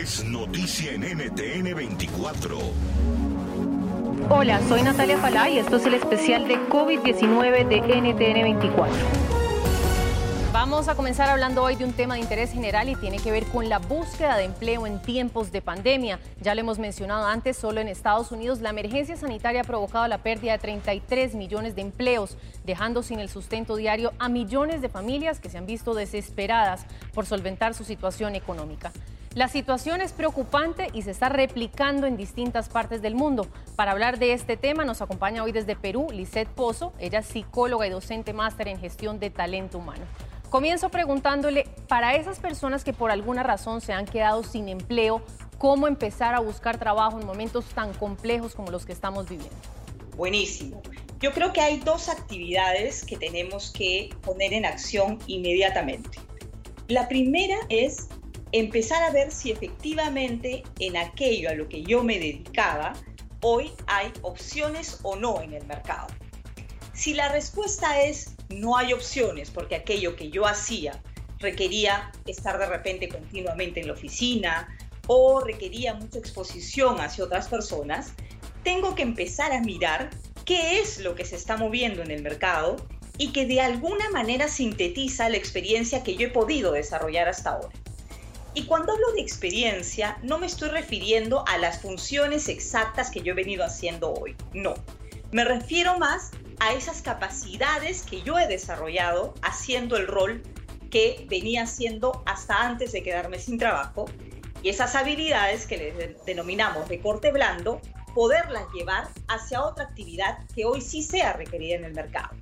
es noticia en NTN 24. Hola, soy Natalia Falá y esto es el especial de COVID-19 de NTN 24. Vamos a comenzar hablando hoy de un tema de interés general y tiene que ver con la búsqueda de empleo en tiempos de pandemia. Ya lo hemos mencionado antes, solo en Estados Unidos la emergencia sanitaria ha provocado la pérdida de 33 millones de empleos, dejando sin el sustento diario a millones de familias que se han visto desesperadas por solventar su situación económica. La situación es preocupante y se está replicando en distintas partes del mundo. Para hablar de este tema nos acompaña hoy desde Perú Lisette Pozo, ella es psicóloga y docente máster en gestión de talento humano. Comienzo preguntándole, para esas personas que por alguna razón se han quedado sin empleo, ¿cómo empezar a buscar trabajo en momentos tan complejos como los que estamos viviendo? Buenísimo. Yo creo que hay dos actividades que tenemos que poner en acción inmediatamente. La primera es empezar a ver si efectivamente en aquello a lo que yo me dedicaba, hoy hay opciones o no en el mercado. Si la respuesta es no hay opciones porque aquello que yo hacía requería estar de repente continuamente en la oficina o requería mucha exposición hacia otras personas, tengo que empezar a mirar qué es lo que se está moviendo en el mercado y que de alguna manera sintetiza la experiencia que yo he podido desarrollar hasta ahora. Y cuando hablo de experiencia, no me estoy refiriendo a las funciones exactas que yo he venido haciendo hoy, no. Me refiero más a esas capacidades que yo he desarrollado haciendo el rol que venía haciendo hasta antes de quedarme sin trabajo y esas habilidades que les denominamos de corte blando, poderlas llevar hacia otra actividad que hoy sí sea requerida en el mercado.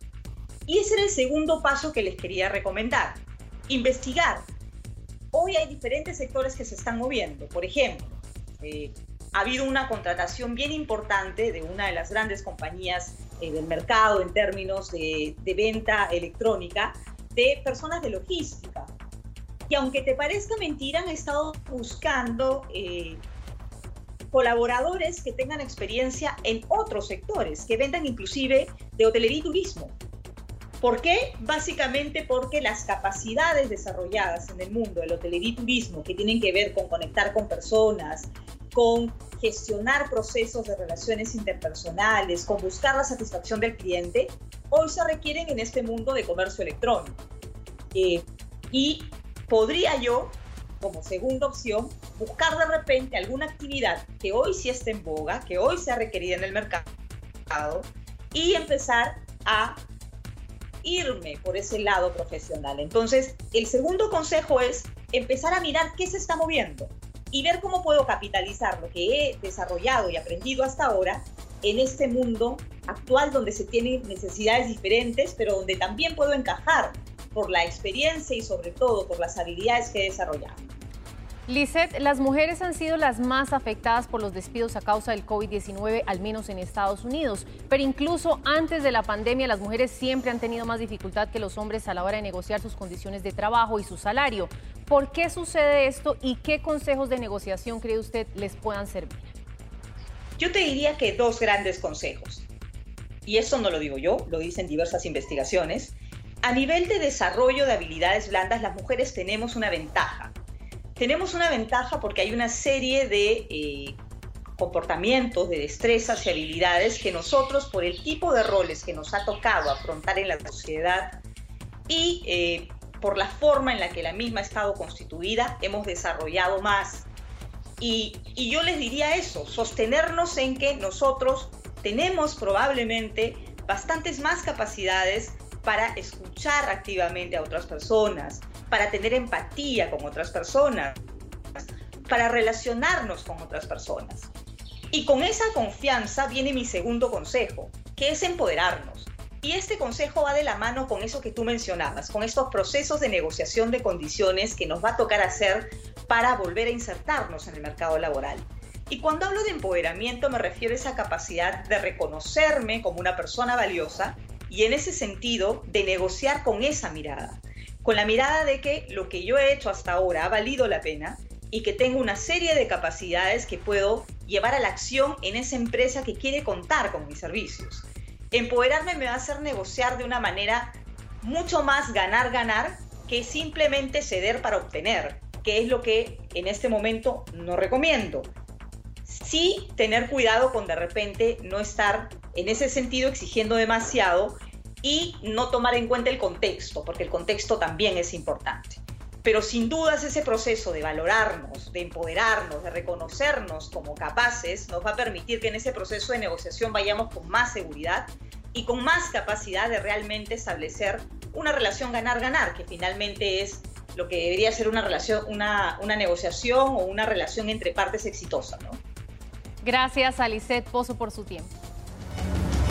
Y ese era el segundo paso que les quería recomendar. Investigar. Hoy hay diferentes sectores que se están moviendo. Por ejemplo, eh, ha habido una contratación bien importante de una de las grandes compañías eh, del mercado en términos de, venta electrónica de personas de logística. Y aunque te parezca mentira, han estado buscando eh, colaboradores que tengan experiencia en otros sectores, que vendan inclusive de hotelería y turismo. ¿Por qué? Básicamente porque las capacidades desarrolladas en el mundo del hotelería y turismo, que tienen que ver con conectar con personas, con gestionar procesos de relaciones interpersonales, con buscar la satisfacción del cliente, hoy se requieren en este mundo de comercio electrónico. Eh, y podría yo, como segunda opción, buscar de repente alguna actividad que hoy sí esté en boga, que hoy sea requerida en el mercado, y empezar a irme por ese lado profesional. Entonces, el segundo consejo es empezar a mirar qué se está moviendo y ver cómo puedo capitalizar lo que he desarrollado y aprendido hasta ahora en este mundo actual donde se tienen necesidades diferentes, pero donde también puedo encajar por la experiencia y sobre todo por las habilidades que he desarrollado. Lisette, las mujeres han sido las más afectadas por los despidos a causa del COVID-19, al menos en Estados Unidos. Pero incluso antes de la pandemia, las mujeres siempre han tenido más dificultad que los hombres a la hora de negociar sus condiciones de trabajo y su salario. ¿Por qué sucede esto y qué consejos de negociación cree usted les puedan servir? Yo te diría que dos grandes consejos. Y esto no lo digo yo, lo dicen diversas investigaciones. A nivel de desarrollo de habilidades blandas, las mujeres tenemos una ventaja tenemos una ventaja porque hay una serie de eh, comportamientos, de destrezas y habilidades que nosotros, por el tipo de roles que nos ha tocado afrontar en la sociedad y eh, por la forma en la que la misma ha estado constituida, hemos desarrollado más. Y, y yo les diría eso, sostenernos en que nosotros tenemos probablemente bastantes más capacidades para escuchar activamente a otras personas, para tener empatía con otras personas, para relacionarnos con otras personas. Y con esa confianza viene mi segundo consejo, que es empoderarnos. Y este consejo va de la mano con eso que tú mencionabas, con estos procesos de negociación de condiciones que nos va a tocar hacer para volver a insertarnos en el mercado laboral. Y cuando hablo de empoderamiento me refiero a esa capacidad de reconocerme como una persona valiosa y en ese sentido de negociar con esa mirada, con la mirada de que lo que yo he hecho hasta ahora ha valido la pena y que tengo una serie de capacidades que puedo llevar a la acción en esa empresa que quiere contar con mis servicios. Empoderarme me va a hacer negociar de una manera mucho más ganar-ganar que simplemente ceder para obtener. que es lo que en este momento no recomiendo. Sí tener cuidado con de repente no estar en ese sentido exigiendo demasiado y no tomar en cuenta el contexto, porque el contexto también es importante. Pero sin dudas ese proceso de valorarnos, de empoderarnos, de reconocernos como capaces, nos va a permitir que en ese proceso de negociación vayamos con más seguridad y con más capacidad de realmente establecer una relación ganar-ganar, que finalmente es lo que debería ser una relación, una, una negociación o una relación entre partes exitosa. ¿no? Gracias a Pozo por su tiempo.